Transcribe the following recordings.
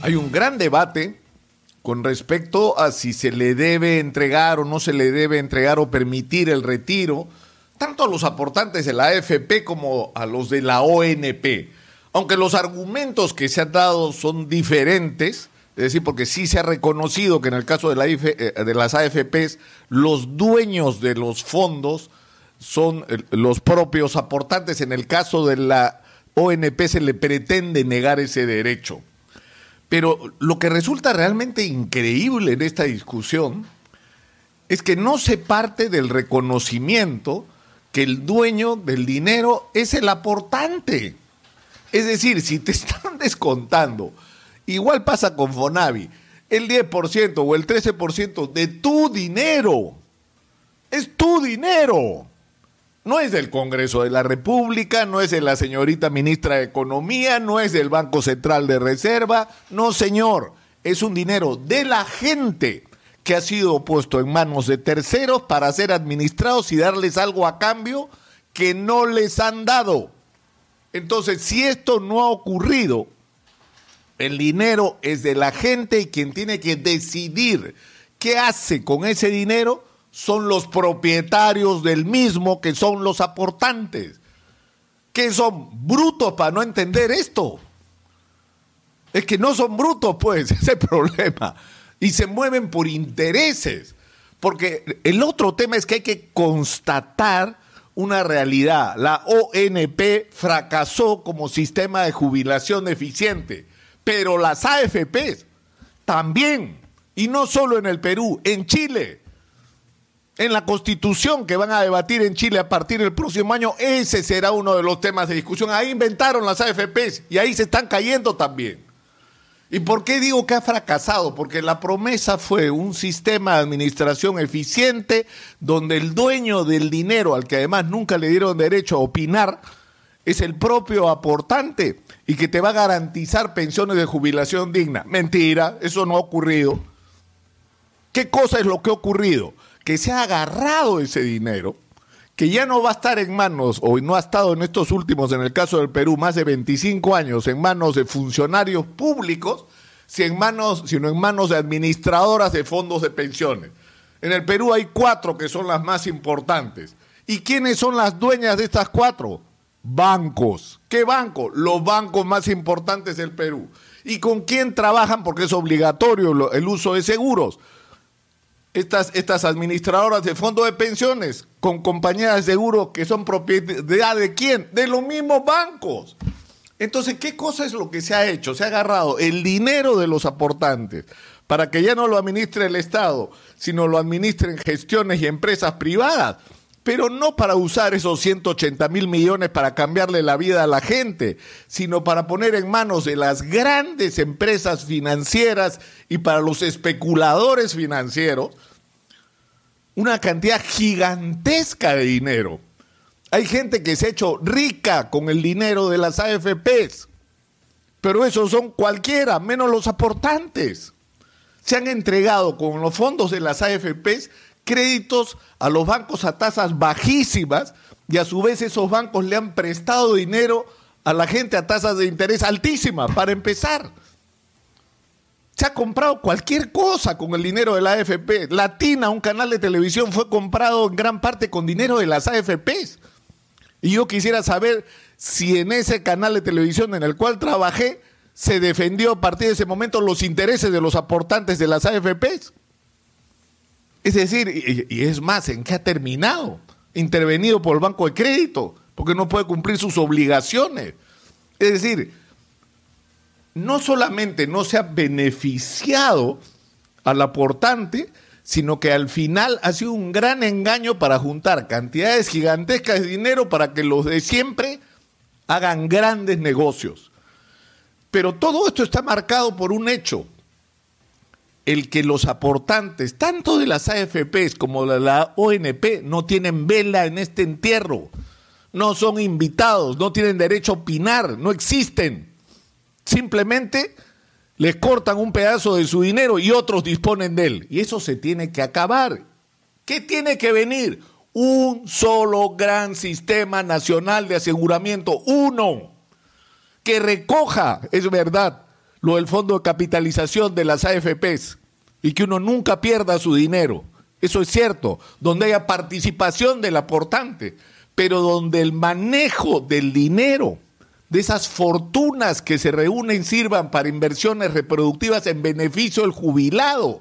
Hay un gran debate con respecto a si se le debe entregar o no se le debe entregar o permitir el retiro, tanto a los aportantes de la AFP como a los de la ONP. Aunque los argumentos que se han dado son diferentes, es decir, porque sí se ha reconocido que en el caso de, la eh, de las AFPs, los dueños de los fondos son eh, los propios aportantes. En el caso de la ONP se le pretende negar ese derecho. Pero lo que resulta realmente increíble en esta discusión es que no se parte del reconocimiento que el dueño del dinero es el aportante. Es decir, si te están descontando, igual pasa con Fonavi, el 10% o el 13% de tu dinero, es tu dinero. No es del Congreso de la República, no es de la señorita ministra de Economía, no es del Banco Central de Reserva, no señor, es un dinero de la gente que ha sido puesto en manos de terceros para ser administrados y darles algo a cambio que no les han dado. Entonces, si esto no ha ocurrido, el dinero es de la gente y quien tiene que decidir qué hace con ese dinero son los propietarios del mismo que son los aportantes. Que son brutos para no entender esto. Es que no son brutos, pues, ese problema. Y se mueven por intereses. Porque el otro tema es que hay que constatar una realidad. La ONP fracasó como sistema de jubilación eficiente, pero las AFPs también, y no solo en el Perú, en Chile en la constitución que van a debatir en Chile a partir del próximo año, ese será uno de los temas de discusión. Ahí inventaron las AFPs y ahí se están cayendo también. ¿Y por qué digo que ha fracasado? Porque la promesa fue un sistema de administración eficiente donde el dueño del dinero, al que además nunca le dieron derecho a opinar, es el propio aportante y que te va a garantizar pensiones de jubilación digna. Mentira, eso no ha ocurrido. ¿Qué cosa es lo que ha ocurrido? Que se ha agarrado ese dinero, que ya no va a estar en manos, o no ha estado en estos últimos, en el caso del Perú, más de 25 años, en manos de funcionarios públicos, sino en manos, sino en manos de administradoras de fondos de pensiones. En el Perú hay cuatro que son las más importantes. ¿Y quiénes son las dueñas de estas cuatro? Bancos. ¿Qué banco? Los bancos más importantes del Perú. ¿Y con quién trabajan? Porque es obligatorio el uso de seguros estas, estas administradoras de fondos de pensiones con compañías de seguro que son propiedad de quién? De los mismos bancos. Entonces, ¿qué cosa es lo que se ha hecho? Se ha agarrado el dinero de los aportantes para que ya no lo administre el Estado, sino lo administren gestiones y empresas privadas, pero no para usar esos 180 mil millones para cambiarle la vida a la gente, sino para poner en manos de las grandes empresas financieras y para los especuladores financieros una cantidad gigantesca de dinero. Hay gente que se ha hecho rica con el dinero de las AFPs, pero esos son cualquiera, menos los aportantes. Se han entregado con los fondos de las AFPs créditos a los bancos a tasas bajísimas y a su vez esos bancos le han prestado dinero a la gente a tasas de interés altísimas para empezar. Se ha comprado cualquier cosa con el dinero de la AFP. Latina, un canal de televisión, fue comprado en gran parte con dinero de las AFPs. Y yo quisiera saber si en ese canal de televisión en el cual trabajé se defendió a partir de ese momento los intereses de los aportantes de las AFPs. Es decir, y, es más, ¿en qué ha terminado? Intervenido por el Banco de Crédito, porque no puede cumplir sus obligaciones. Es decir, no solamente no se ha beneficiado al aportante, sino que al final ha sido un gran engaño para juntar cantidades gigantescas de dinero para que los de siempre hagan grandes negocios. Pero todo esto está marcado por un hecho, el que los aportantes, tanto de las AFPs como de la ONP, no tienen vela en este entierro, no son invitados, no tienen derecho a opinar, no existen. Simplemente les cortan un pedazo de su dinero y otros disponen de él. Y eso se tiene que acabar. ¿Qué tiene que venir? Un solo gran sistema nacional de aseguramiento, uno, que recoja, es verdad, lo del fondo de capitalización de las AFPs y que uno nunca pierda su dinero. Eso es cierto, donde haya participación del aportante, pero donde el manejo del dinero, de esas fortunas que se reúnen, sirvan para inversiones reproductivas en beneficio del jubilado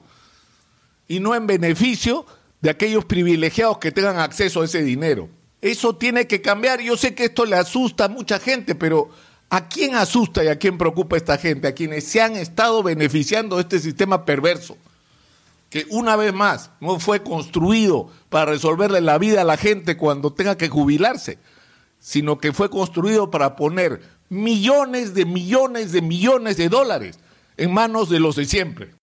y no en beneficio de aquellos privilegiados que tengan acceso a ese dinero. Eso tiene que cambiar. Yo sé que esto le asusta a mucha gente, pero ¿a quién asusta y a quién preocupa esta gente? A quienes se han estado beneficiando de este sistema perverso, que una vez más no fue construido para resolverle la vida a la gente cuando tenga que jubilarse, sino que fue construido para poner millones de millones de millones de dólares en manos de los de siempre.